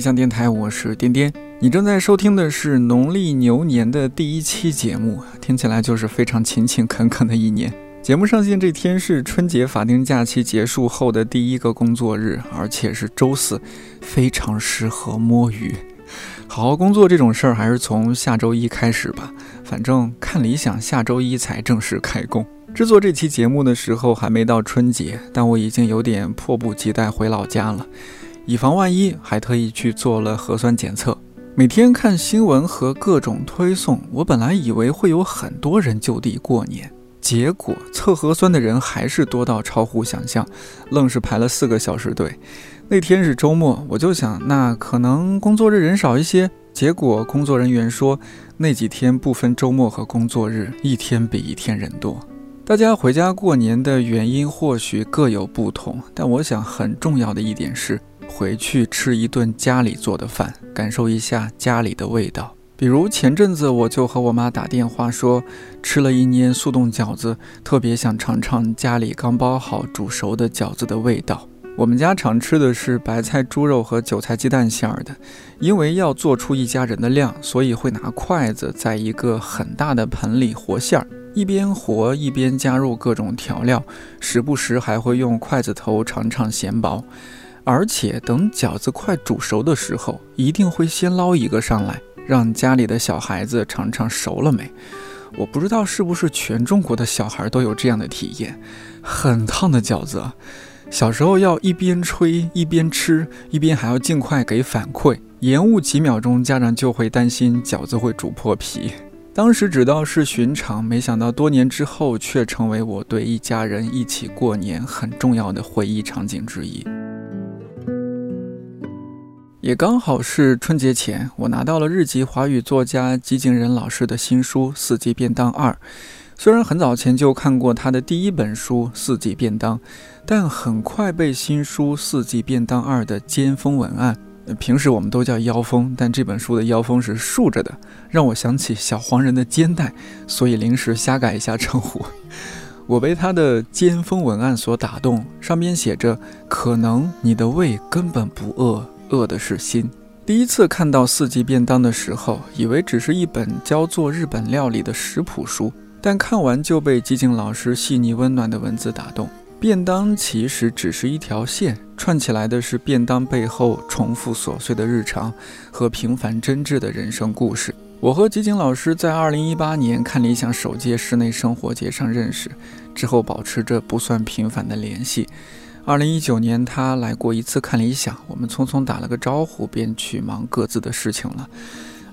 理想电台，我是颠颠。你正在收听的是农历牛年的第一期节目，听起来就是非常勤勤恳恳的一年。节目上线这天是春节法定假期结束后的第一个工作日，而且是周四，非常适合摸鱼。好好工作这种事儿，还是从下周一开始吧。反正看理想，下周一才正式开工。制作这期节目的时候还没到春节，但我已经有点迫不及待回老家了。以防万一，还特意去做了核酸检测。每天看新闻和各种推送，我本来以为会有很多人就地过年，结果测核酸的人还是多到超乎想象，愣是排了四个小时队。那天是周末，我就想，那可能工作日人少一些。结果工作人员说，那几天不分周末和工作日，一天比一天人多。大家回家过年的原因或许各有不同，但我想很重要的一点是。回去吃一顿家里做的饭，感受一下家里的味道。比如前阵子我就和我妈打电话说，吃了一年速冻饺子，特别想尝尝家里刚包好煮熟的饺子的味道。我们家常吃的是白菜猪肉和韭菜鸡蛋馅儿的，因为要做出一家人的量，所以会拿筷子在一个很大的盆里和馅儿，一边和一边加入各种调料，时不时还会用筷子头尝尝咸薄。而且等饺子快煮熟的时候，一定会先捞一个上来，让家里的小孩子尝尝熟了没。我不知道是不是全中国的小孩都有这样的体验，很烫的饺子，小时候要一边吹一边吃，一边还要尽快给反馈，延误几秒钟，家长就会担心饺子会煮破皮。当时只道是寻常，没想到多年之后却成为我对一家人一起过年很重要的回忆场景之一。也刚好是春节前，我拿到了日籍华语作家吉井仁老师的新书《四季便当二》。虽然很早前就看过他的第一本书《四季便当》，但很快被新书《四季便当二》的尖峰文案（平时我们都叫腰封，但这本书的腰封是竖着的）让我想起小黄人的肩带，所以临时瞎改一下称呼。我被他的尖峰文案所打动，上面写着：“可能你的胃根本不饿。”饿的是心。第一次看到四季便当的时候，以为只是一本教做日本料理的食谱书，但看完就被吉井老师细腻温暖的文字打动。便当其实只是一条线，串起来的是便当背后重复琐碎的日常和平凡真挚的人生故事。我和吉井老师在二零一八年看理想首届室内生活节上认识，之后保持着不算频繁的联系。二零一九年，他来过一次看理想，我们匆匆打了个招呼，便去忙各自的事情了。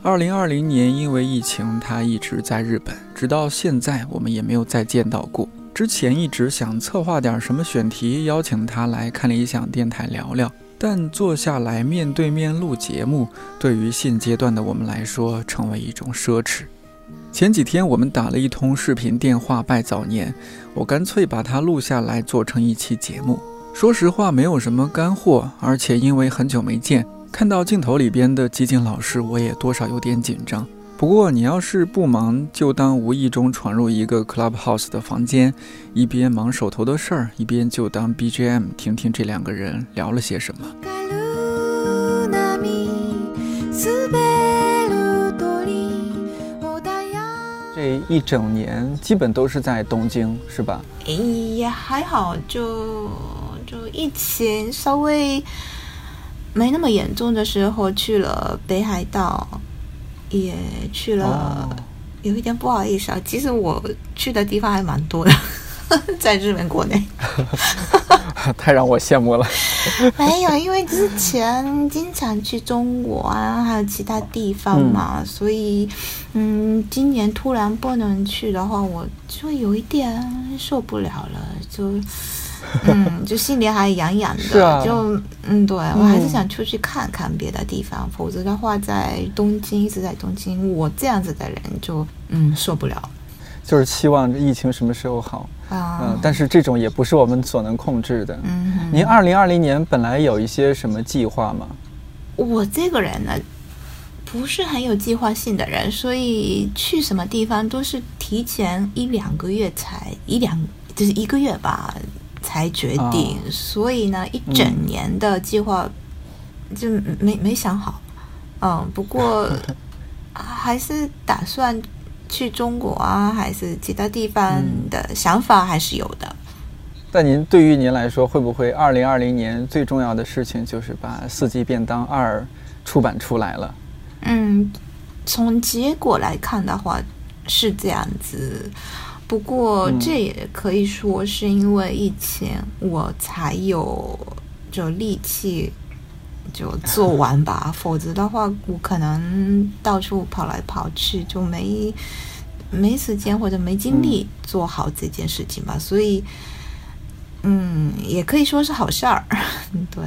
二零二零年，因为疫情，他一直在日本，直到现在，我们也没有再见到过。之前一直想策划点什么选题，邀请他来看理想电台聊聊，但坐下来面对面录节目，对于现阶段的我们来说，成为一种奢侈。前几天我们打了一通视频电话拜早年，我干脆把它录下来做成一期节目。说实话，没有什么干货，而且因为很久没见，看到镜头里边的吉井老师，我也多少有点紧张。不过你要是不忙，就当无意中闯入一个 clubhouse 的房间，一边忙手头的事儿，一边就当 BGM 听听这两个人聊了些什么。这一整年基本都是在东京，是吧？也还好，就。就疫情稍微没那么严重的时候，去了北海道，也去了，有一点不好意思啊。其实我去的地方还蛮多的，在日本国内，太让我羡慕了。没有，因为之前经常去中国啊，还有其他地方嘛，所以嗯，今年突然不能去的话，我就有一点受不了了，就。嗯，就心里还痒痒的，就嗯，对我还是想出去看看别的地方，否则的话，在东京一直在东京，我这样子的人就嗯受不了。就是期望疫情什么时候好啊？嗯，但是这种也不是我们所能控制的。嗯，您二零二零年本来有一些什么计划吗？我这个人呢，不是很有计划性的人，所以去什么地方都是提前一两个月才一两，就是一个月吧。才决定，所以呢，一整年的计划就没没想好。嗯，不过 还是打算去中国啊，还是其他地方的想法还是有的。但您对于您来说，会不会二零二零年最重要的事情就是把《四季便当二》出版出来了？嗯，从结果来看的话是这样子。不过这也可以说是因为疫情，我才有就力气就做完吧。否则的话，我可能到处跑来跑去，就没没时间或者没精力做好这件事情吧。所以，嗯，也可以说是好事儿。对，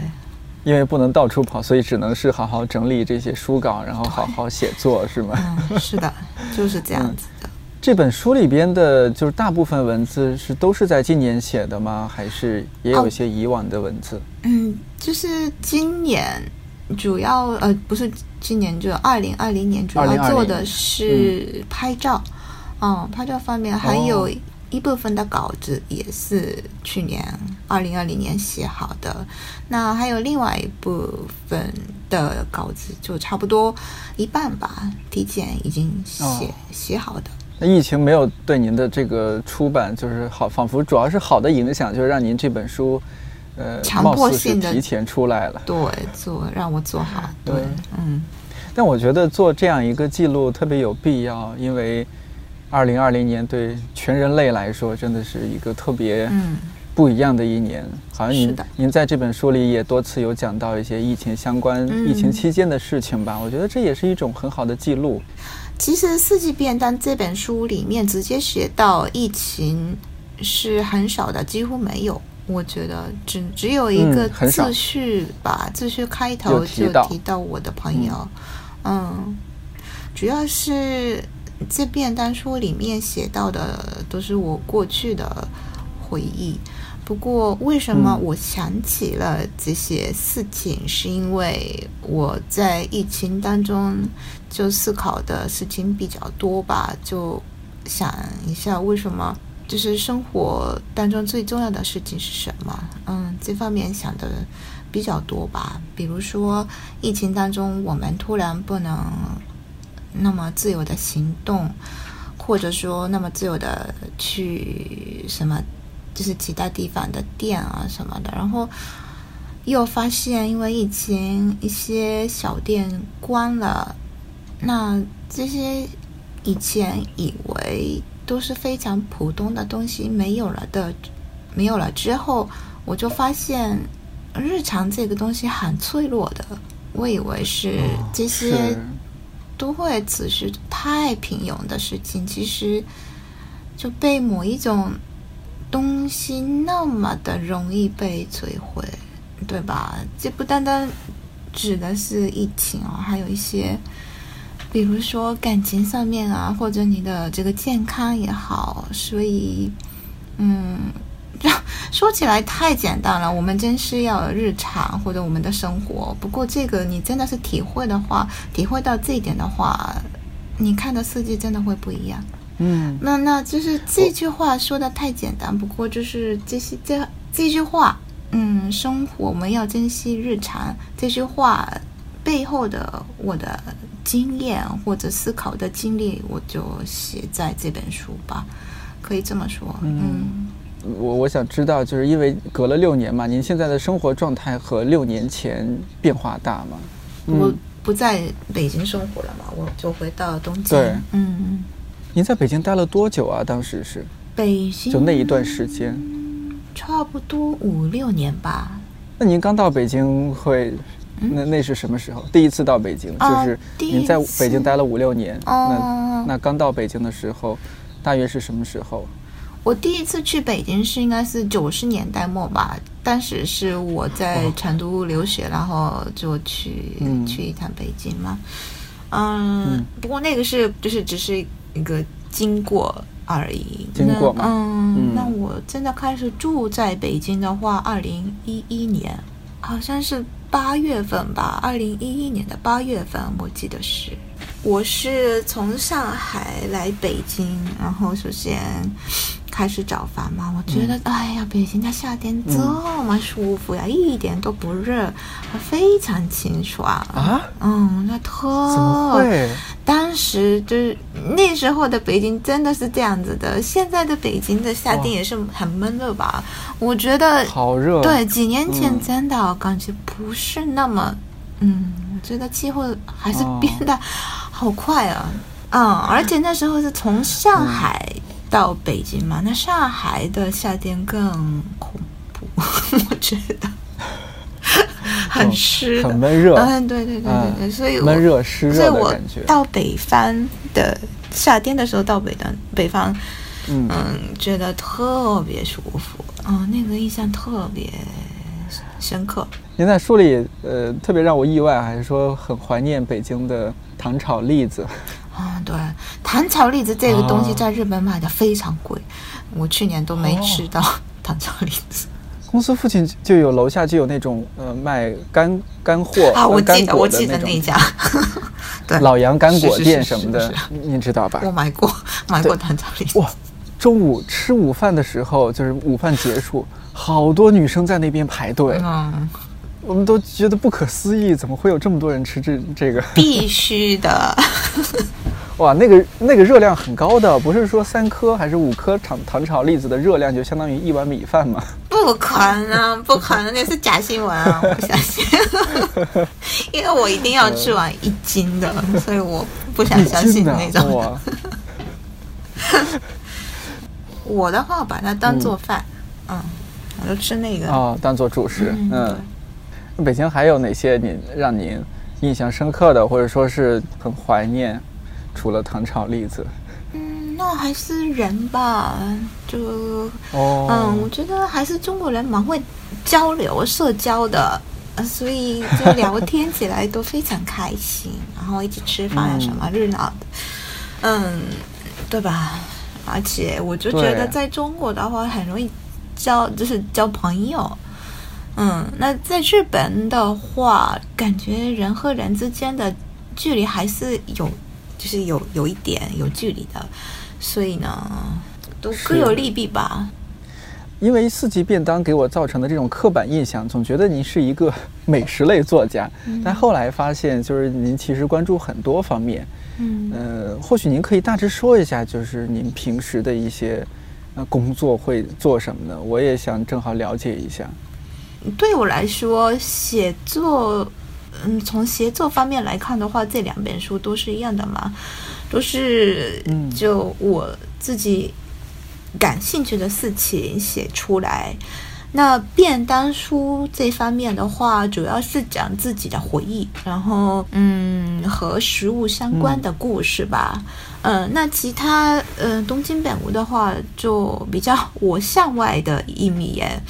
因为不能到处跑，所以只能是好好整理这些书稿，然后好好写作，是吗？嗯，是的，就是这样子的。这本书里边的，就是大部分文字是都是在今年写的吗？还是也有一些以往的文字？嗯，就是今年主要呃，不是今年，就二零二零年主要做的是拍照。嗯，拍照方面还有一部分的稿子也是去年二零二零年写好的。那还有另外一部分的稿子，就差不多一半吧，提前已经写写好的。那疫情没有对您的这个出版就是好，仿佛主要是好的影响，就是让您这本书，呃，强迫性的提前出来了。对，做让我做好。对，嗯。但我觉得做这样一个记录特别有必要，因为二零二零年对全人类来说真的是一个特别不一样的一年。好像您您在这本书里也多次有讲到一些疫情相关、疫情期间的事情吧？我觉得这也是一种很好的记录。其实《四季便当》这本书里面直接写到疫情是很少的，几乎没有。我觉得只只有一个自序吧，自序开头就提到我的朋友。嗯，主要是这便当书里面写到的都是我过去的回忆。不过，为什么我想起了这些事情？是因为我在疫情当中就思考的事情比较多吧，就想一下为什么，就是生活当中最重要的事情是什么？嗯，这方面想的比较多吧。比如说，疫情当中我们突然不能那么自由的行动，或者说那么自由的去什么。就是其他地方的店啊什么的，然后又发现因为疫情一些小店关了，那这些以前以为都是非常普通的东西没有了的，没有了之后，我就发现日常这个东西很脆弱的。我以为是这些都会只是太平庸的事情，其实就被某一种。东西那么的容易被摧毁，对吧？这不单单指的是疫情哦，还有一些，比如说感情上面啊，或者你的这个健康也好。所以，嗯，说起来太简单了，我们真是要日常或者我们的生活。不过这个你真的是体会的话，体会到这一点的话，你看的世界真的会不一样。嗯，那那就是这句话说的太简单，不过就是这些这这句话，嗯，生活我们要珍惜日常。这句话背后的我的经验或者思考的经历，我就写在这本书吧，可以这么说。嗯，我我想知道，就是因为隔了六年嘛，您现在的生活状态和六年前变化大吗？我不在北京生活了嘛，我就回到东京。对，嗯。您在北京待了多久啊？当时是北京，就那一段时间，差不多五六年吧。那您刚到北京会，那那是什么时候？第一次到北京，就是您在北京待了五六年。那那刚到北京的时候，大约是什么时候？我第一次去北京是应该是九十年代末吧。当时是我在成都留学，然后就去去一趟北京嘛。嗯，不过那个是就是只是。一个经过而已。经过嗯，那我真的开始住在北京的话，二零一一年，好像是八月份吧。二零一一年的八月份，我记得是。我是从上海来北京，然后首先开始找房嘛，我觉得、哎呀，北京的夏天这么舒服呀，一点都不热，非常清爽啊。嗯，那特？当时就是那时候的北京真的是这样子的，现在的北京的夏天也是很闷热吧？我觉得好热。对，几年前真的感觉不是那么，嗯，我觉得气候还是变得好快啊。嗯，而且那时候是从上海到北京嘛，那上海的夏天更恐怖，我觉得 很湿，很闷热。嗯，对对对对对，所以闷热湿热所以我。到北方的夏天的时候，到北的北方，嗯嗯，觉得特别舒服，嗯，那个印象特别深刻。您在书里，呃，特别让我意外，还是说很怀念北京的糖炒栗子。啊，对，糖炒栗子这个东西在日本买的非常贵，我去年都没吃到 糖炒栗子。公司附近就有，楼下就有那种呃卖干干货啊，我记得我记得那家，对，老杨干果店什么的，您知道吧？我买过，买过糖炒栗子。哇，中午吃午饭的时候，就是午饭结束，好多女生在那边排队，嗯，我们都觉得不可思议，怎么会有这么多人吃这这个？必须的。哇，那个那个热量很高的，不是说三颗还是五颗糖糖炒栗子的热量就相当于一碗米饭吗？不可能，不可能，那是假新闻啊！我不相信，因为我一定要吃完一斤的，所以我不想相信那种。我的话，把它当做饭，嗯，我就吃那个哦，当做主食，嗯。北京还有哪些你让您印象深刻的，或者说是很怀念？除了糖炒栗子，嗯，那还是人吧，就哦，嗯，我觉得还是中国人蛮会交流、社交的，所以就聊天起来都非常开心，然后一起吃饭啊什么热闹的，嗯，对吧？而且我就觉得在中国的话很容易交，就是交朋友。嗯，那在日本的话，感觉人和人之间的距离还是有，就是有有一点有距离的，所以呢，都各有利弊吧。因为四季便当给我造成的这种刻板印象，总觉得您是一个美食类作家，但后来发现，就是您其实关注很多方面。嗯，呃，或许您可以大致说一下，就是您平时的一些呃工作会做什么呢？我也想正好了解一下。对我来说，写作，嗯，从写作方面来看的话，这两本书都是一样的嘛，都是就我自己感兴趣的事情写出来。那便当书这方面的话，主要是讲自己的回忆，然后嗯，和食物相关的故事吧。嗯，那其他嗯，东京本屋的话，就比较 我向外的一面。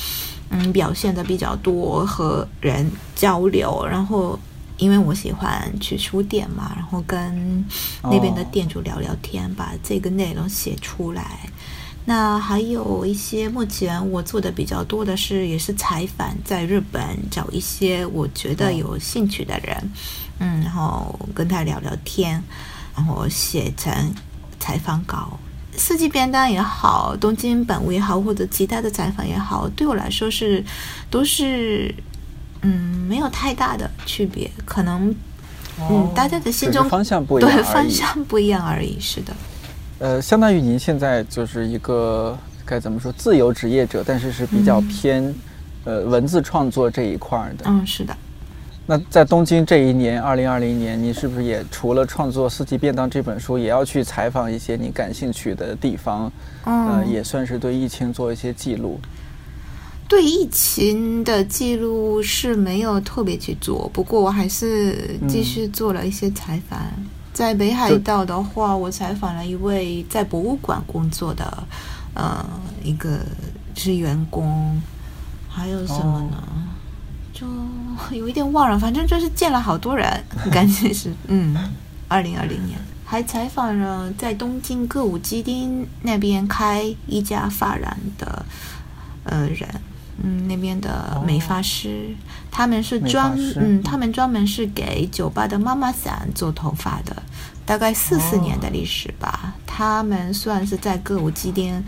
嗯，表现的比较多，和人交流，然后因为我喜欢去书店嘛，然后跟那边的店主聊聊天，把这个内容写出来。那还有一些，目前我做的比较多的是，也是采访，在日本找一些我觉得有兴趣的人，嗯，然后跟他聊聊天，然后写成采访稿。四季便当也好，东京本屋也好，或者其他的采访也好，对我来说是都是嗯没有太大的区别，可能嗯大家的心中方向不一样，对方向不一样而已。是的，呃，相当于您现在就是一个该怎么说自由职业者，但是是比较偏呃文字创作这一块的。嗯，是的。那在东京这一年，二零二零年，你是不是也除了创作《四季便当》这本书，也要去采访一些你感兴趣的地方？嗯，也算是对疫情做一些记录。对疫情的记录是没有特别去做，不过我还是继续做了一些采访。在北海道的话，我采访了一位在博物馆工作的呃一个是员工，还有什么呢？就有一点忘了，反正就是见了好多人，感觉是嗯，二零二零年。还采访了在东京歌舞伎町那边开一家发廊的呃人，嗯，那边的美发师，他们是专嗯，他们专门是给酒吧的妈妈桑做头发的，大概四四年的历史吧，他们算是在歌舞伎町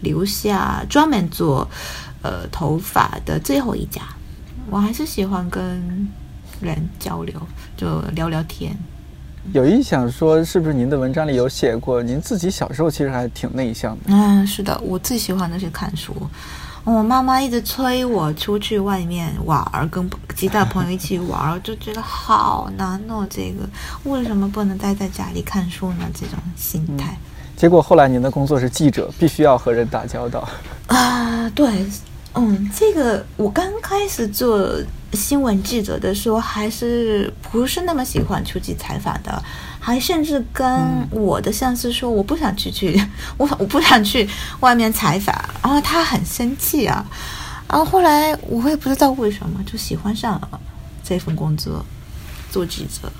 留下专门做呃头发的最后一家。我还是喜欢跟人交流，就聊聊天。有意想说，是不是您的文章里有写过，您自己小时候其实还挺内向的？嗯，是的，我最喜欢的是看书。我妈妈一直催我出去外面玩儿，跟其他朋友一起玩儿，就觉得好难哦。这个为什么不能待在家里看书呢？这种心态。结果后来您的工作是记者，必须要和人打交道。啊，对，嗯，这个我刚开始做新闻记者的时候，还是不是那么喜欢出去采访的。还甚至跟我的上司说，我不想去去，我 我不想去外面采访，然后他很生气啊，然后后来我也不知道为什么就喜欢上了这份工作，做记者，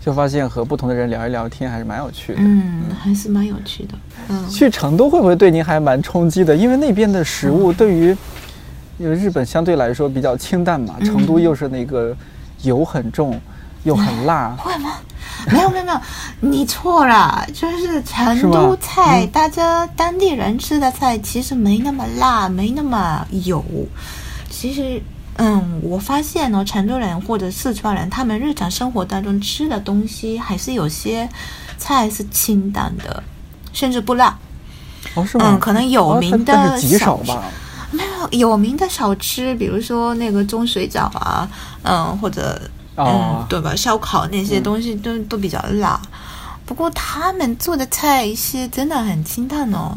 就发现和不同的人聊一聊天还是蛮有趣的，嗯，还是蛮有趣的，嗯，去成都会不会对您还蛮冲击的？因为那边的食物对于，因为日本相对来说比较清淡嘛，成都又是那个油很重又很辣，会吗？没有没有没有，你错了，就是成都菜，大家当地人吃的菜其实没那么辣，没那么油。其实，嗯，我发现呢，成都人或者四川人，他们日常生活当中吃的东西还是有些菜是清淡的，甚至不辣。哦，是吗？嗯，可能有名的极少吧。没有有名的小吃，比如说那个钟水饺啊，嗯，或者。嗯，对吧？烧烤那些东西都都比较辣，不过他们做的菜一些真的很清淡哦。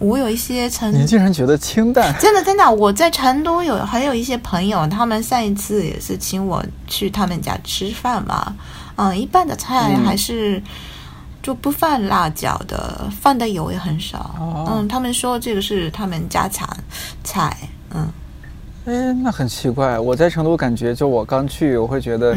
我有一些成，你竟然觉得清淡？真的真的，我在成都有还有一些朋友，他们上一次也是请我去他们家吃饭嘛。嗯，一般的菜还是就不放辣椒的，放的油也很少。嗯，他们说这个是他们家常菜。嗯。哎，那很奇怪。我在成都感觉，就我刚去，我会觉得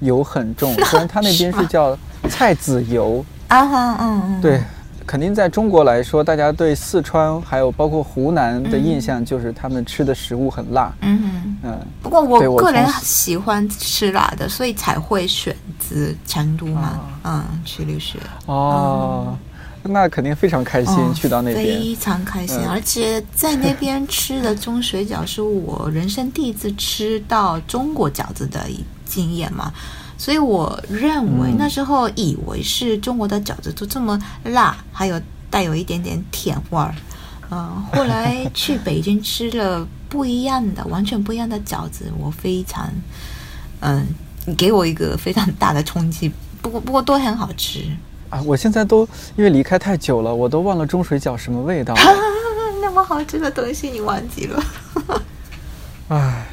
油很重。虽然他那边是叫菜籽油啊，哈，嗯嗯，对，肯定在中国来说，大家对四川还有包括湖南的印象就是他们吃的食物很辣。嗯嗯。不过我个人喜欢吃辣的，所以才会选择成都嘛，嗯，去留学。哦。那肯定非常开心，去到那边非常开心，而且在那边吃的中水饺是我人生第一次吃到中国饺子的经验嘛，所以我认为那时候以为是中国的饺子都这么辣，还有带有一点点甜味儿，嗯，后来去北京吃了不一样的，完全不一样的饺子，我非常，嗯，给我一个非常大的冲击，不过不过都很好吃。啊，我现在都因为离开太久了，我都忘了中水饺什么味道。那么好吃的东西你忘记了？唉，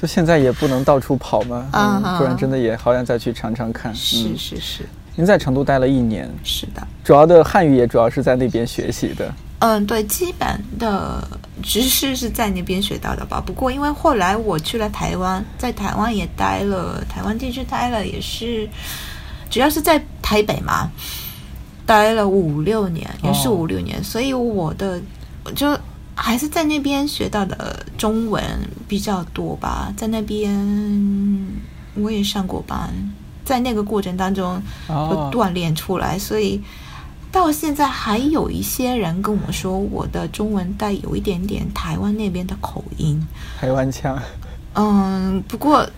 就现在也不能到处跑嘛，嗯，不然真的也好想再去尝尝看。是是是。您在成都待了一年，是的。主要的汉语也主要是在那边学习的。嗯，对，基本的知识是在那边学到的吧。不过因为后来我去了台湾，在台湾也待了，台湾地区待了也是。主要是在台北嘛，待了五六年，也是五六年，所以我的就还是在那边学到的中文比较多吧。在那边我也上过班，在那个过程当中就锻炼出来，所以到现在还有一些人跟我说，我的中文带有一点点台湾那边的口音，台湾腔。嗯，不过。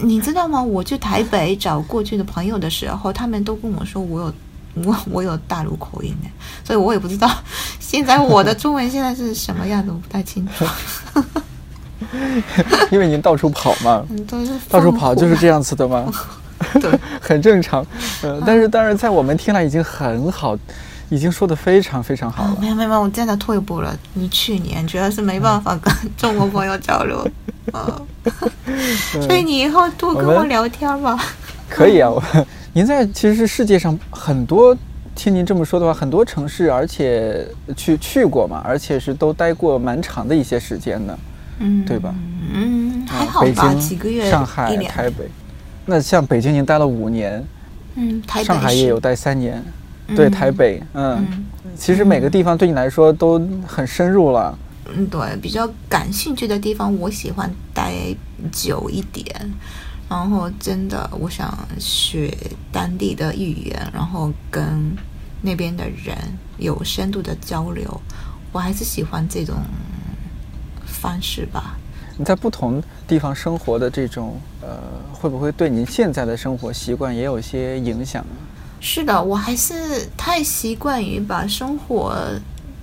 你知道吗？我去台北找过去的朋友的时候，他们都跟我说我有我 我有大陆口音的，所以我也不知道 现在我的中文现在是什么样子，我不太清楚。因为您到处跑嘛，到处跑就是这样子的吗？对，很正常。呃，但是但是在我们听来已经很好，已经说的非常非常好了。没有没有，我真的退步了。你去年主要是没办法跟中国朋友交流。啊，所以你以后多跟我聊天吧。可以啊，我您在其实是世界上很多，听您这么说的话，很多城市，而且去去过嘛，而且是都待过蛮长的一些时间的，嗯，对吧？嗯，还好吧，几个月，上海、台北。那像北京您待了五年，嗯，上海也有待三年，对，台北，嗯，其实每个地方对你来说都很深入了。嗯，对，比较感兴趣的地方，我喜欢待久一点。然后，真的，我想学当地的语言，然后跟那边的人有深度的交流。我还是喜欢这种方式吧。你在不同地方生活的这种，呃，会不会对您现在的生活习惯也有些影响呢？是的，我还是太习惯于把生活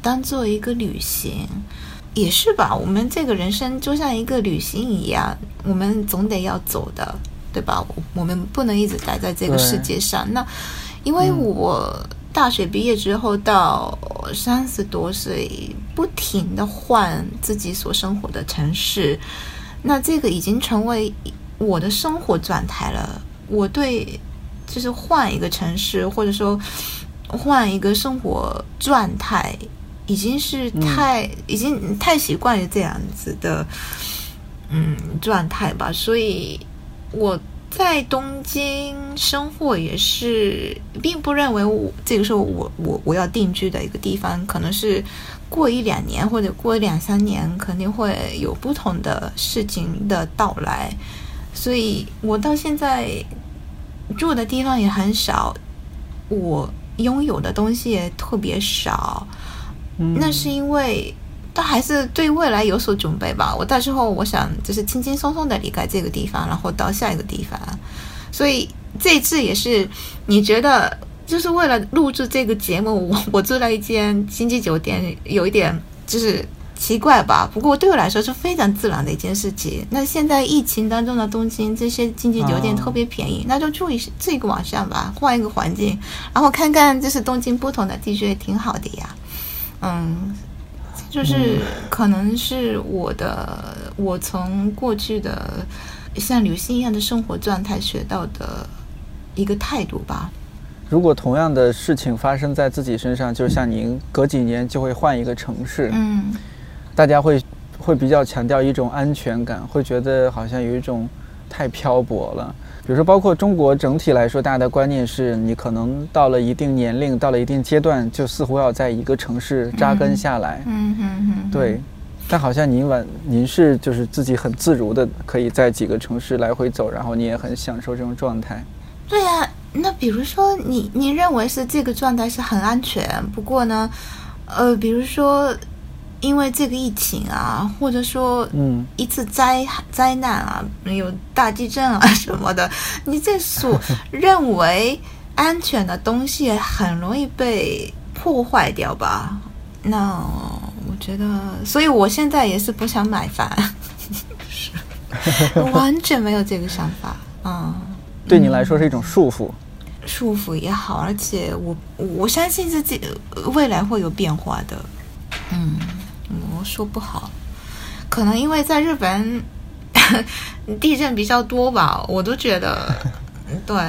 当做一个旅行，也是吧？我们这个人生就像一个旅行一样，我们总得要走的，对吧？我们不能一直待在这个世界上。那因为我大学毕业之后到三十多岁，不停的换自己所生活的城市，那这个已经成为我的生活状态了。我对。就是换一个城市，或者说换一个生活状态，已经是太已经太习惯于这样子的嗯状态吧。所以我在东京生活也是，并不认为我这个时候我我我要定居的一个地方，可能是过一两年或者过两三年，肯定会有不同的事情的到来。所以我到现在。住的地方也很少，我拥有的东西也特别少。那是因为他还是对未来有所准备吧。我到时候我想就是轻轻松松的离开这个地方，然后到下一个地方。所以这次也是，你觉得就是为了录制这个节目，我我住了一间星级酒店，有一点就是。奇怪吧？不过对我来说是非常自然的一件事情。那现在疫情当中的东京，这些经济酒店特别便宜，那就住一这个晚上吧，换一个环境，然后看看就是东京不同的地区也挺好的呀。嗯，就是可能是我的，我从过去的像旅行一样的生活状态学到的一个态度吧。如果同样的事情发生在自己身上，就像您隔几年就会换一个城市，嗯。大家会会比较强调一种安全感，会觉得好像有一种太漂泊了。比如说，包括中国整体来说，大家的观念是你可能到了一定年龄，到了一定阶段，就似乎要在一个城市扎根下来。嗯嗯嗯。对，但好像您晚，您是就是自己很自如的，可以在几个城市来回走，然后你也很享受这种状态。对呀，那比如说你你认为是这个状态是很安全，不过呢，呃，比如说。因为这个疫情啊，或者说，嗯，一次灾灾难啊，有大地震啊什么的，你这所认为安全的东西很容易被破坏掉吧？那我觉得，所以我现在也是不想买房，是完全没有这个想法。嗯，对你来说是一种束缚，束缚也好，而且我我相信自己未来会有变化的。嗯。我说不好，可能因为在日本 地震比较多吧，我都觉得 对，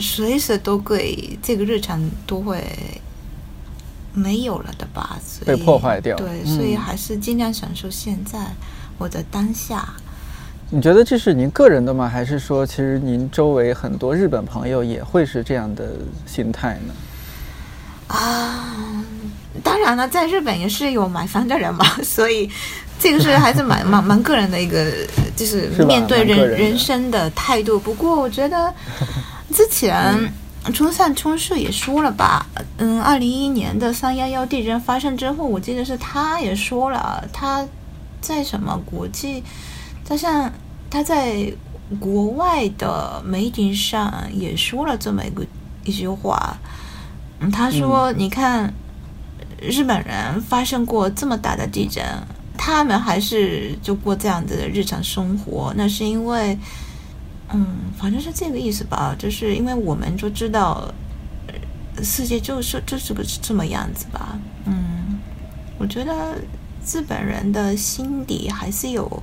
随时都会这个日常都会没有了的吧，被破坏掉。对，所以还是尽量享受现在我的当下。你觉得这是您个人的吗？还是说，其实您周围很多日本朋友也会是这样的心态呢？啊。当然了，在日本也是有买房的人嘛，所以这个是还是蛮 蛮蛮个人的一个，就是面对人人生的态度。不过我觉得之前冲上冲市也说了吧，嗯，二零一一年的三幺幺地震发生之后，我记得是他也说了，他在什么国际，他像他在国外的媒体上也说了这么一个一句话，嗯，他说你看。日本人发生过这么大的地震，他们还是就过这样子的日常生活。那是因为，嗯，反正是这个意思吧。就是因为我们就知道，世界就是就是个这么样子吧。嗯，我觉得日本人的心底还是有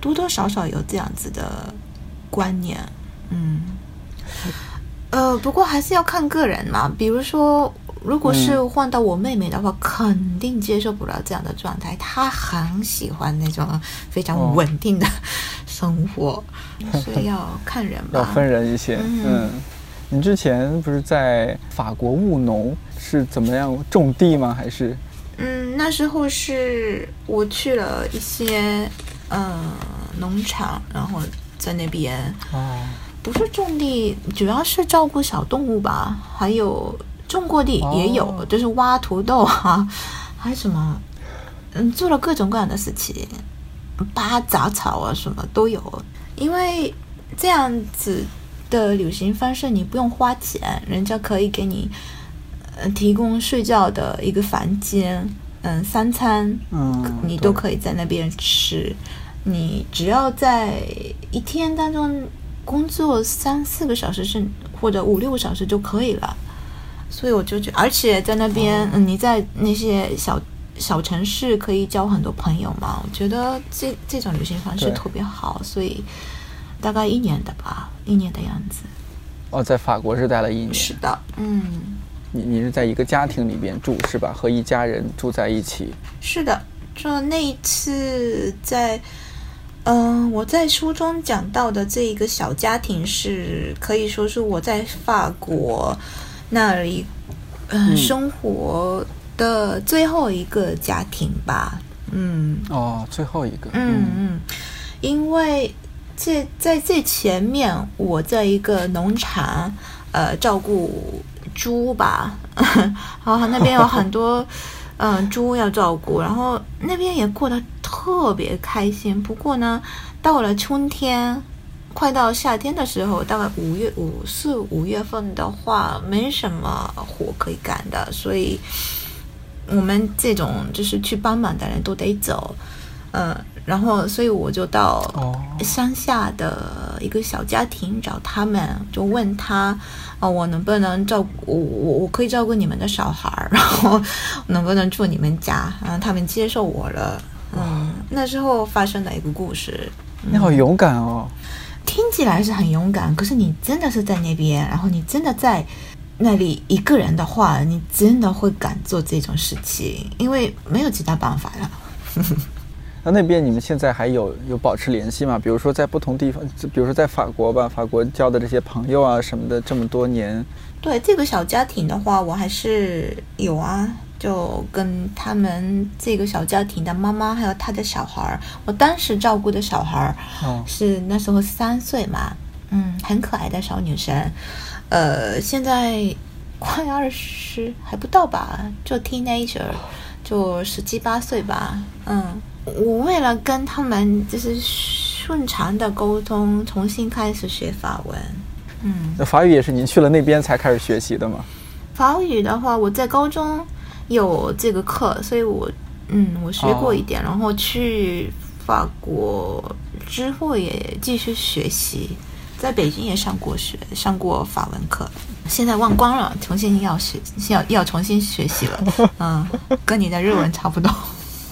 多多少少有这样子的观念。嗯，呃，不过还是要看个人嘛。比如说。如果是换到我妹妹的话，肯定接受不了这样的状态。她很喜欢那种非常稳定的生活，所以要看人吧，要分人一些。嗯，你之前不是在法国务农，是怎么样种地吗？还是？嗯，那时候是我去了一些呃农场，然后在那边哦，不是种地，主要是照顾小动物吧，还有。种过地也有，就是挖土豆啊，还有什么嗯，做了各种各样的事情，拔杂草啊，什么都有。因为这样子的旅行方式，你不用花钱，人家可以给你呃提供睡觉的一个房间，嗯，三餐，嗯，你都可以在那边吃。你只要在一天当中工作三四个小时，甚或者五六个小时就可以了。所以我就觉得，而且在那边，嗯，你在那些小小城市可以交很多朋友嘛。我觉得这这种旅行方式特别好，所以大概一年的吧，一年的样子。哦，在法国是待了一年。是的，嗯，你你是在一个家庭里边住是吧？和一家人住在一起。是的。就那一次在，嗯、我在书中讲到的这一个小家庭是可以说是我在法国那里，嗯、嗯生活的最后一个家庭吧。嗯哦，最后一个。嗯嗯，因为这在最前面，我在一个农场，呃，照顾猪吧，然后那边有很多。嗯，猪要照顾，然后那边也过得特别开心。不过呢，到了春天，快到夏天的时候，大概五月五四五月份的话，没什么活可以干的，所以我们这种就是去帮忙的人都得走。嗯，然后所以我就到哦乡下的一个小家庭找他们，就问他，哦，我能不能照顾我我我可以照顾你们的小孩儿，然后能不能住你们家？然后他们接受我了。嗯，那时候发生的一个故事，你好勇敢哦。听起来是很勇敢，可是你真的是在那边，然后你真的在那里一个人的话，你真的会敢做这种事情，因为没有其他办法了。那那边你们现在还有有保持联系吗？比如说在不同地方，比如说在法国吧，法国交的这些朋友啊什么的，这么多年，对这个小家庭的话，我还是有啊，就跟他们这个小家庭的妈妈还有他的小孩儿，我当时照顾的小孩儿哦是那时候三岁嘛，嗯，很可爱的小女生，呃，现在快二十还不到吧，就 teenager，就十七八岁吧，嗯，我为了跟他们就是顺畅的沟通，重新开始学法文，嗯。那法语也是您去了那边才开始学习的吗？法语的话，我在高中有这个课，所以我嗯，我学过一点，然后去法国之后也继续学习，在北京也上过学，上过法文课，现在忘光了，重新要学，要要重新学习了，嗯，跟你的日文差不多。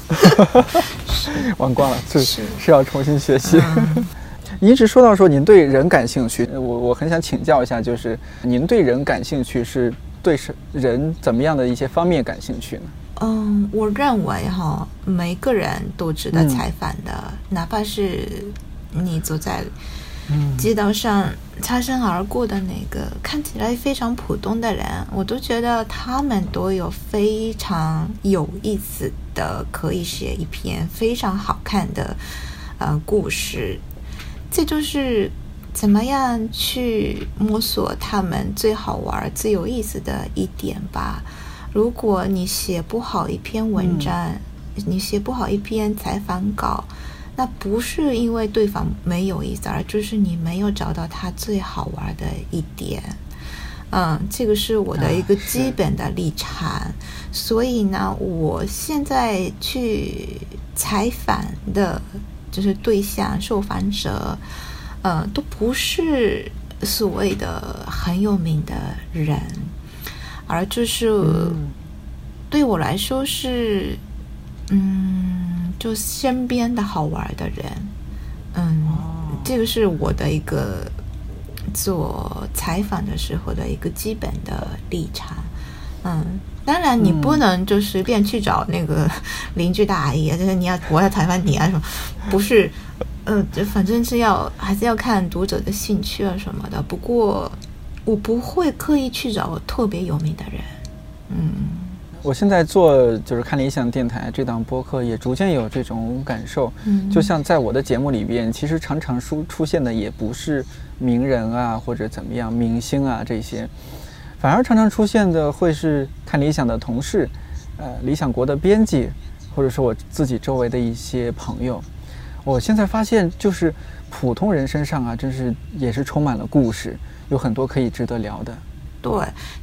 忘光了，是是是要重新学习。嗯您一直说到说您对人感兴趣，我我很想请教一下，就是您对人感兴趣是对是人怎么样的一些方面感兴趣呢？嗯，我认为哈，每个人都值得嗯采访的，哪怕是你走在嗯街道上擦身而过的那个看起来非常普通的人，我都觉得他们都有非常有意思的，可以写一篇非常好看的呃故事。这就是怎么样去摸索他们最好玩、最有意思的一点吧。如果你写不好一篇文章，你写不好一篇采访稿，那不是因为对方没有意思，而就是你没有找到他最好玩的一点。嗯，这个是我的一个基本的立场。所以呢，我现在去采访的，就是对象、受访者，呃，都不是所谓的很有名的人，而就是。嗯对我来说是，嗯，就身边的好玩的人，嗯，哦这个是我的一个做采访的时候的一个基本的立场，嗯，当然你不嗯能就随便去找那个 邻居大阿姨啊，就是你要我要采访你啊什么，不是，呃，就反正是要还是要看读者的兴趣啊什么的。不过我不会刻意去找特别有名的人，嗯。我现在做就是看理想电台这档播客，也逐渐有这种感受。嗯就像在我的节目里边，其实常常出出现的也不是名人啊，或者怎么样明星啊这些，反而常常出现的会是看理想的同事，呃，理想国的编辑，或者说我自己周围的一些朋友，我现在发现就是普通人身上啊，真是也是充满了故事，有很多可以值得聊的。对，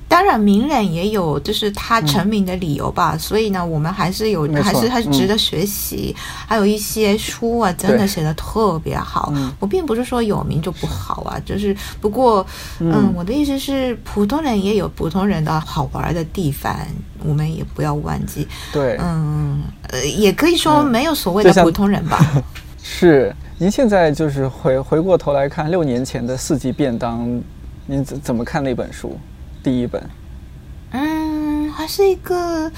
当然名人也有就是他成名的理由吧，所以呢，我们还是有，还是还是值得学习。还有一些书啊，真的写的特别好。我并不是说有名就不好啊，就是不过，嗯，我的意思是，普通人也有普通人的好玩的地方，我们也不要忘记。对，嗯，呃，也可以说没有所谓的普通人吧。是，您现在就是回回过头来看六年前的四季便当，您怎怎么看那本书？第一本，嗯，还是一个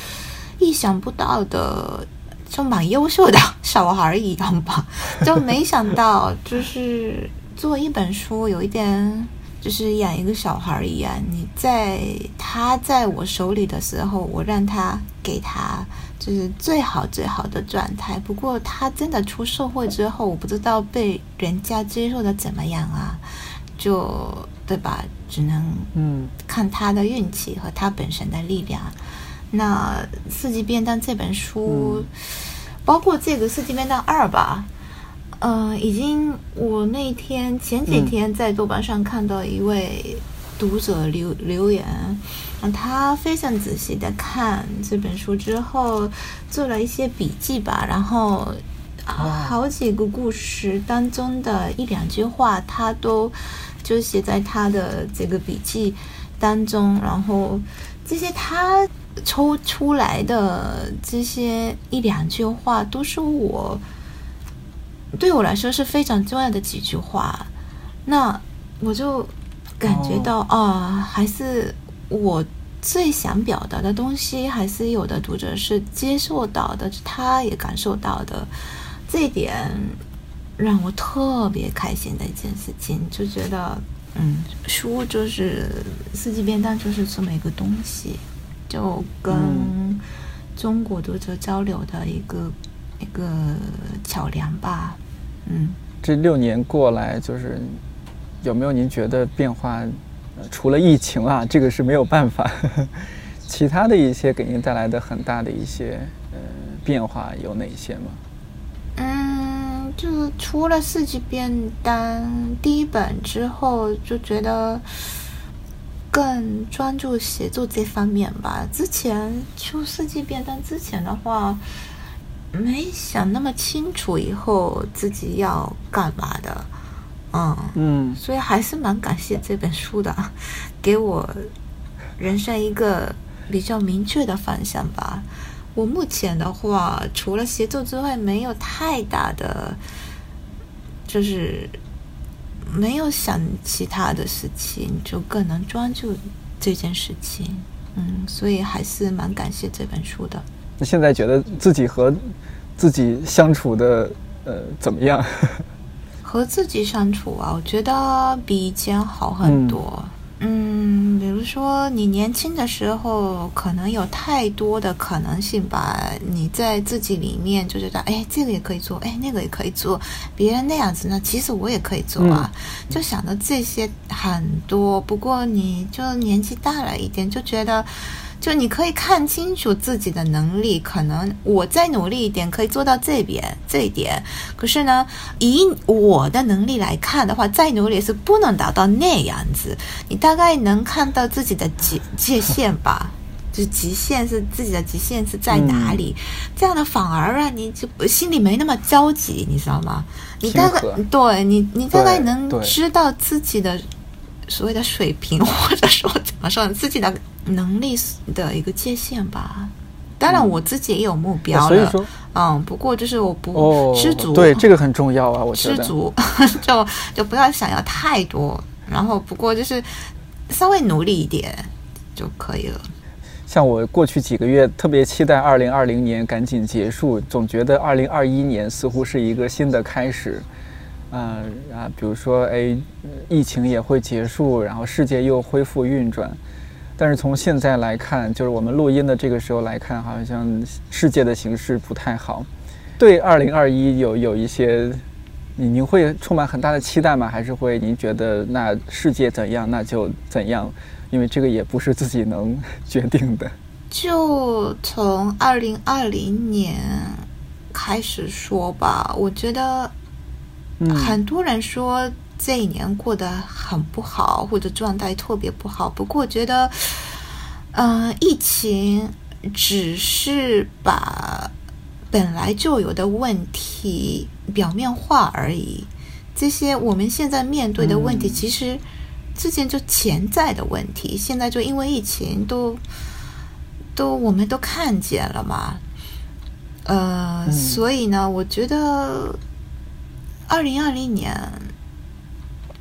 意想不到的，就蛮优秀的小孩一样吧。就没想到，就是做一本书，有一点就是养一个小孩一样。你在他在我手里的时候，我让他给他就是最好最好的状态。不过他真的出社会之后，我不知道被人家接受的怎么样啊。就对吧？只能嗯看他的运气和他本身的力量。那《四季便当》这本书，包括这个《四季便当二》吧，呃，已经我那天前几天在豆瓣上看到一位读者留留言，他非常仔细的看这本书之后，做了一些笔记吧，然后好几个故事当中的一两句话，他都。就写在他的这个笔记当中，然后这些他抽出来的这些一两句话，都是我对我来说是非常重要的几句话。那我就感觉到啊，还是我最想表达的东西，还是有的读者是接受到的，他也感受到的这一点。让我特别开心的一件事情，就觉得，嗯，书就是四季便当，就是这么一个东西，就跟中国读者交流的一个一个桥梁吧。嗯，这六年过来，就是有没有您觉得变化？除了疫情啊，这个是没有办法，呵 呵其他的一些给您带来的很大的一些呃变化有哪些吗？嗯就是出了四季便当第一本之后，就觉得更专注写作这方面吧。之前出四季便当之前的话，没想那么清楚以后自己要干嘛的，嗯嗯，所以还是蛮感谢这本书的，给我人生一个比较明确的方向吧。我目前的话，除了写作之外，没有太大的，就是没有想其他的事情，就更能专注这件事情。嗯，所以还是蛮感谢这本书的。那现在觉得自己和自己相处的呃怎么样？和自己相处啊，我觉得比以前好很多。嗯，比如说你年轻的时候，可能有太多的可能性吧。你在自己里面就觉得，哎，这个也可以做，哎，那个也可以做。别人那样子呢，其实我也可以做啊。就想到这些很多。不过你就年纪大了一点，就觉得。就你可以看清楚自己的能力，可能我再努力一点可以做到这边这一点，可是呢，以我的能力来看的话，再努力是不能达到那样子。你大概能看到自己的界界限吧？就极限是自己的极限是在哪里？这样的反而让你就心里没那么焦急，你知道吗？你大概对你，你大概能知道自己的。所谓的水平，或者说怎么说，自己的能力的一个界限吧。当然，我自己也有目标所以说，嗯，不过就是我不知足，对这个很重要啊。我知足就就不要想要太多，然后不过就是稍微努力一点就可以了。像我过去几个月特别期待二零二零年赶紧结束，总觉得二零二一年似乎是一个新的开始。嗯啊，比如说，哎，疫情也会结束，然后世界又恢复运转。但是从现在来看，就是我们录音的这个时候来看，好像世界的形势不太好。对二零二一有有一些，您您会充满很大的期待吗？还是会您觉得那世界怎样那就怎样？因为这个也不是自己能 决定的。就从二零二零年开始说吧，我觉得很多人说这一年过得很不好，或者状态特别不好。不过我觉得，嗯，疫情只是把本来就有的问题表面化而已。这些我们现在面对的问题，其实之前就潜在的问题，现在就因为疫情都。都我们都看见了嘛，呃，所以呢，我觉得二零二零年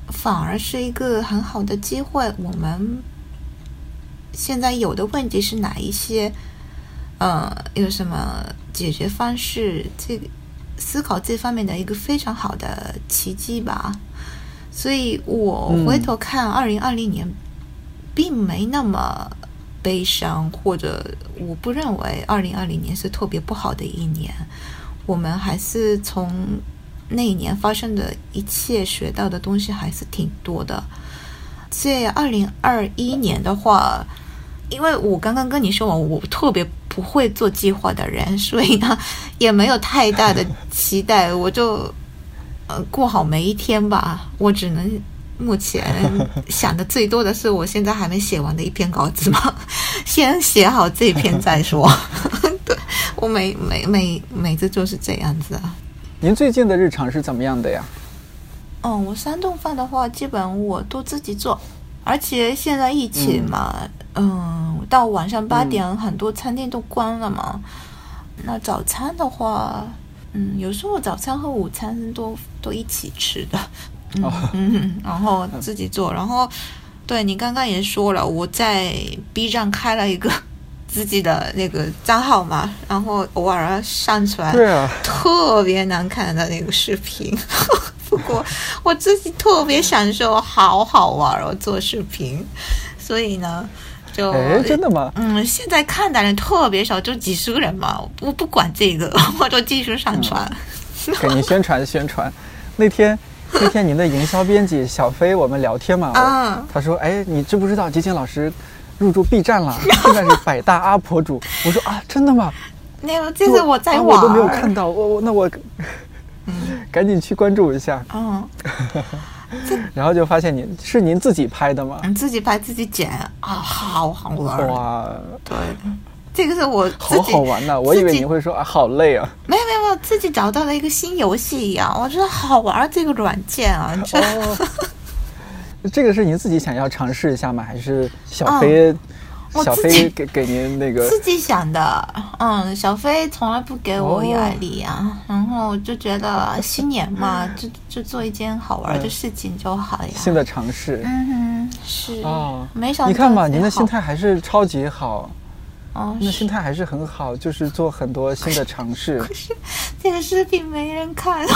反而是一个很好的机会。我们现在有的问题是哪一些？呃，有什么解决方式？这个思考这方面的一个非常好的契机吧。所以我回头看二零二零年，并没那么。悲伤，或者我不认为二零二零年是特别不好的一年。我们还是从那一年发生的一切学到的东西还是挺多的。这二零二一年的话，因为我刚刚跟你说我我特别不会做计划的人，所以呢 也没有太大的期待，我就呃过好每一天吧。我只能。目前想的最多的是，我现在还没写完的一篇稿子嘛，先写好这篇再说。对我每每每每次就是这样子啊。您最近的日常是怎么样的呀？嗯，我三顿饭的话，基本我都自己做，而且现在疫情嘛，嗯，到晚上八点很多餐厅都关了嘛。那早餐的话，嗯，有时候早餐和午餐都都一起吃的。嗯，然后自己做，然后对你刚刚也说了，我在 B 站开了一个自己的那个账号嘛，然后偶尔上传，对啊，特别难看的那个视频，不过我自己特别享受，好好玩哦，做视频，所以呢，就哎，真的吗？嗯，现在看的人特别少，就几十个人嘛，我不管这个，我就继续上传，给您宣传宣传，那天。那天您的营销编辑小飞，我们聊天嘛，他说：“哎，你知不知道吉庆老师入驻 B 站了？现在是百大阿婆主。”我说：“啊，真的吗？”那个这是我在玩，我都没有看到。我我那我，赶紧去关注一下。嗯，然后就发现您是您自己拍的吗？自己拍自己剪啊，好好玩哇！对。这个是我好好玩呐！我以为你会说啊，好累啊。没有没有没有，自己找到了一个新游戏一样，我觉得好玩这个软件啊。哦，这个是您自己想要尝试一下吗？还是小飞小飞给给您那个自己想的？嗯，小飞从来不给我压力啊，然后就觉得新年嘛，就就做一件好玩的事情就好呀。新的尝试，嗯哼，是哦，没想到你看吧，您的心态还是超级好。哦，那心态还是很好，就是做很多新的尝试。可是这个视频没人看，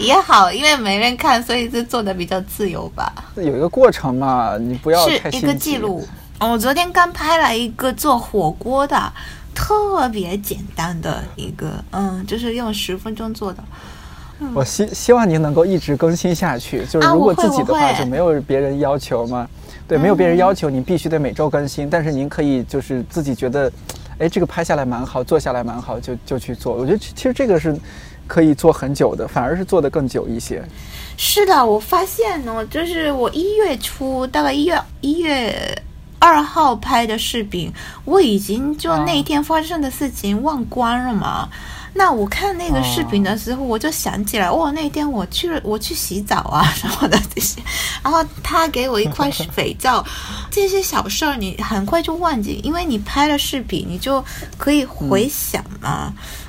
也好，因为没人看，所以就做的比较自由吧。有一个过程嘛，你不要是一个记录。我昨天刚拍了一个做火锅的，特别简单的一个，嗯，就是用十分钟做的。我希希望您能够一直更新下去，就是如果自己的话就没有别人要求嘛。对，没有别人要求，您必须得每周更新。但是您可以就是自己觉得，哎，这个拍下来蛮好，做下来蛮好，就就去做。我觉得其实这个是可以做很久的，反而是做的更久一些。是的，我发现呢，就是我一月初，大概一月一月二号拍的视频，我已经就那一天发生的事情忘光了嘛。那我看那个视频的时候，我就想起来，哇，那天我去了，我去洗澡啊什么的这些，然后他给我一块肥皂，这些小事儿你很快就忘记，因为你拍了视频，你就可以回想嘛，嗯，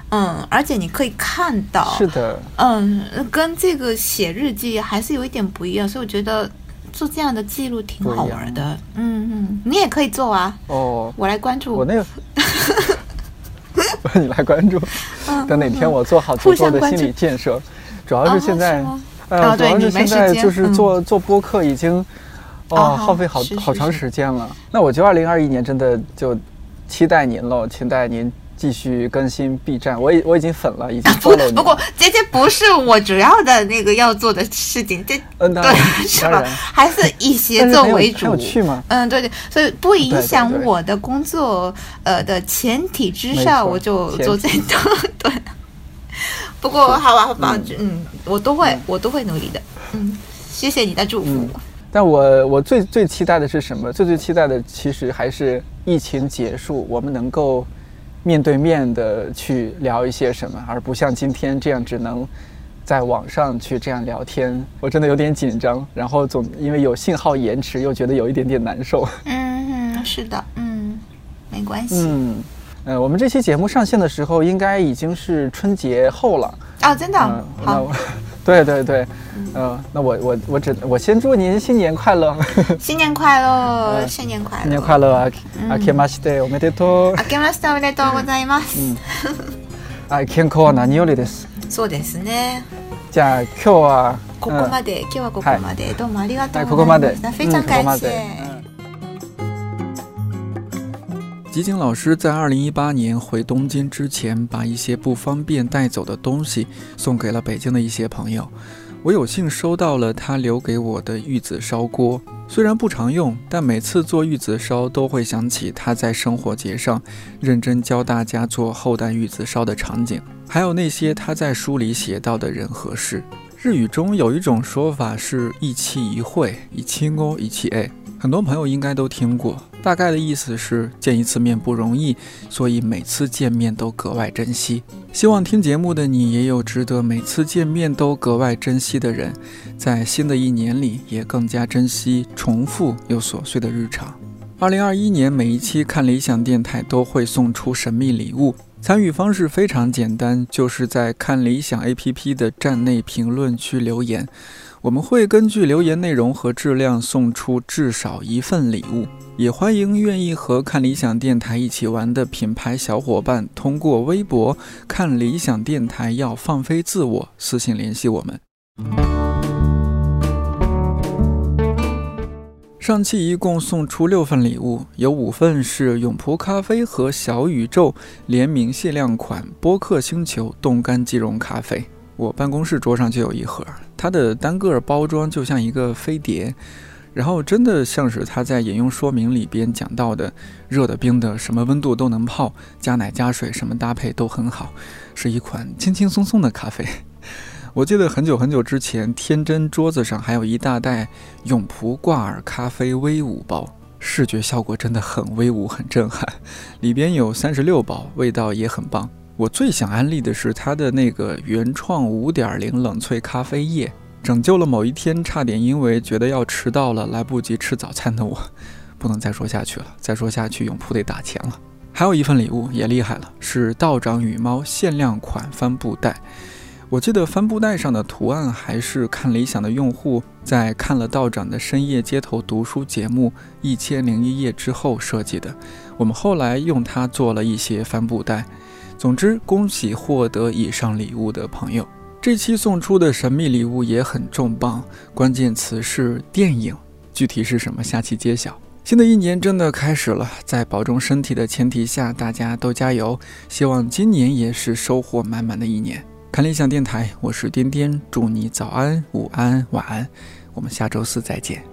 而且你可以看到，是的，嗯，跟这个写日记还是有一点不一样，所以我觉得做这样的记录挺好玩的，嗯嗯，你也可以做啊，哦，我来关注。我那个。你来关注，等哪天我做好足够的心理建设。主要是现在，呃，主要是现在就是做做播客已经，哦，耗费好好长时间了。那我就二零二一年真的就期待您喽，期待您继续更新 B 站，我已我已经粉了，已经不不过这些不是我主要的那个要做的事情，这嗯对是吧？还是以协作为主。有趣吗？嗯，对对，所以不影响我的工作呃的前提之下，我就做这个对。不过好吧好吧，嗯，我都会我都会努力的，嗯，谢谢你的祝福。但我我最最期待的是什么？最最期待的其实还是疫情结束，我们能够面对面的去聊一些什么，而不像今天这样只能在网上去这样聊天。我真的有点紧张，然后总因为有信号延迟，又觉得有一点点难受。嗯，是的，嗯，没关系。嗯，呃，我们这期节目上线的时候，应该已经是春节后了。啊，真的好。对对对，嗯，那我我我只我先祝您新年快乐，新年快乐，新年快乐，新年快乐啊！あけましておめでとう。あけましておめでとうございます。うん。あ、健康は何よりです。そうですね。じゃあ今日はここまで、今日はここまで、どうもありがとうございました。非常感谢。吉井老师在二零一八年回东京之前，把一些不方便带走的东西送给了北京的一些朋友。我有幸收到了他留给我的玉子烧锅，虽然不常用，但每次做玉子烧都会想起他在生活节上认真教大家做厚蛋玉子烧的场景，还有那些他在书里写到的人和事。日语中有一种说法是一期一会，一期哦，一期哎。很多朋友应该都听过，大概的意思是见一次面不容易，所以每次见面都格外珍惜。希望听节目的你也有值得每次见面都格外珍惜的人，在新的一年里也更加珍惜重复又琐碎的日常。二零二一年每一期看理想电台都会送出神秘礼物，参与方式非常简单，就是在看理想 APP 的站内评论区留言。我们会根据留言内容和质量送出至少一份礼物，也欢迎愿意和看理想电台一起玩的品牌小伙伴通过微博“看理想电台”要放飞自我私信联系我们。上期一共送出六份礼物，有五份是永璞咖啡和小宇宙联名限量款波克星球冻干即溶咖啡。我办公室桌上就有一盒，它的单个包装就像一个飞碟，然后真的像是它在引用说明里边讲到的，热的、冰的，什么温度都能泡，加奶加水，什么搭配都很好，是一款轻轻松松的咖啡。我记得很久很久之前，天真桌子上还有一大袋永璞挂耳咖啡威武包，视觉效果真的很威武、很震撼，里边有三十六包，味道也很棒。我最想安利的是它的那个原创五点零冷萃咖啡液，拯救了某一天差点因为觉得要迟到了来不及吃早餐的我。不能再说下去了，再说下去永璞得打钱了。还有一份礼物也厉害了，是道长与猫限量款帆布袋。我记得帆布袋上的图案还是看理想的用户在看了道长的深夜街头读书节目《一千零一夜》之后设计的。我们后来用它做了一些帆布袋。总之，恭喜获得以上礼物的朋友。这期送出的神秘礼物也很重磅，关键词是电影，具体是什么，下期揭晓。新的一年真的开始了，在保重身体的前提下，大家都加油。希望今年也是收获满满的一年。看理想电台，我是颠颠，祝你早安、午安、晚安。我们下周四再见。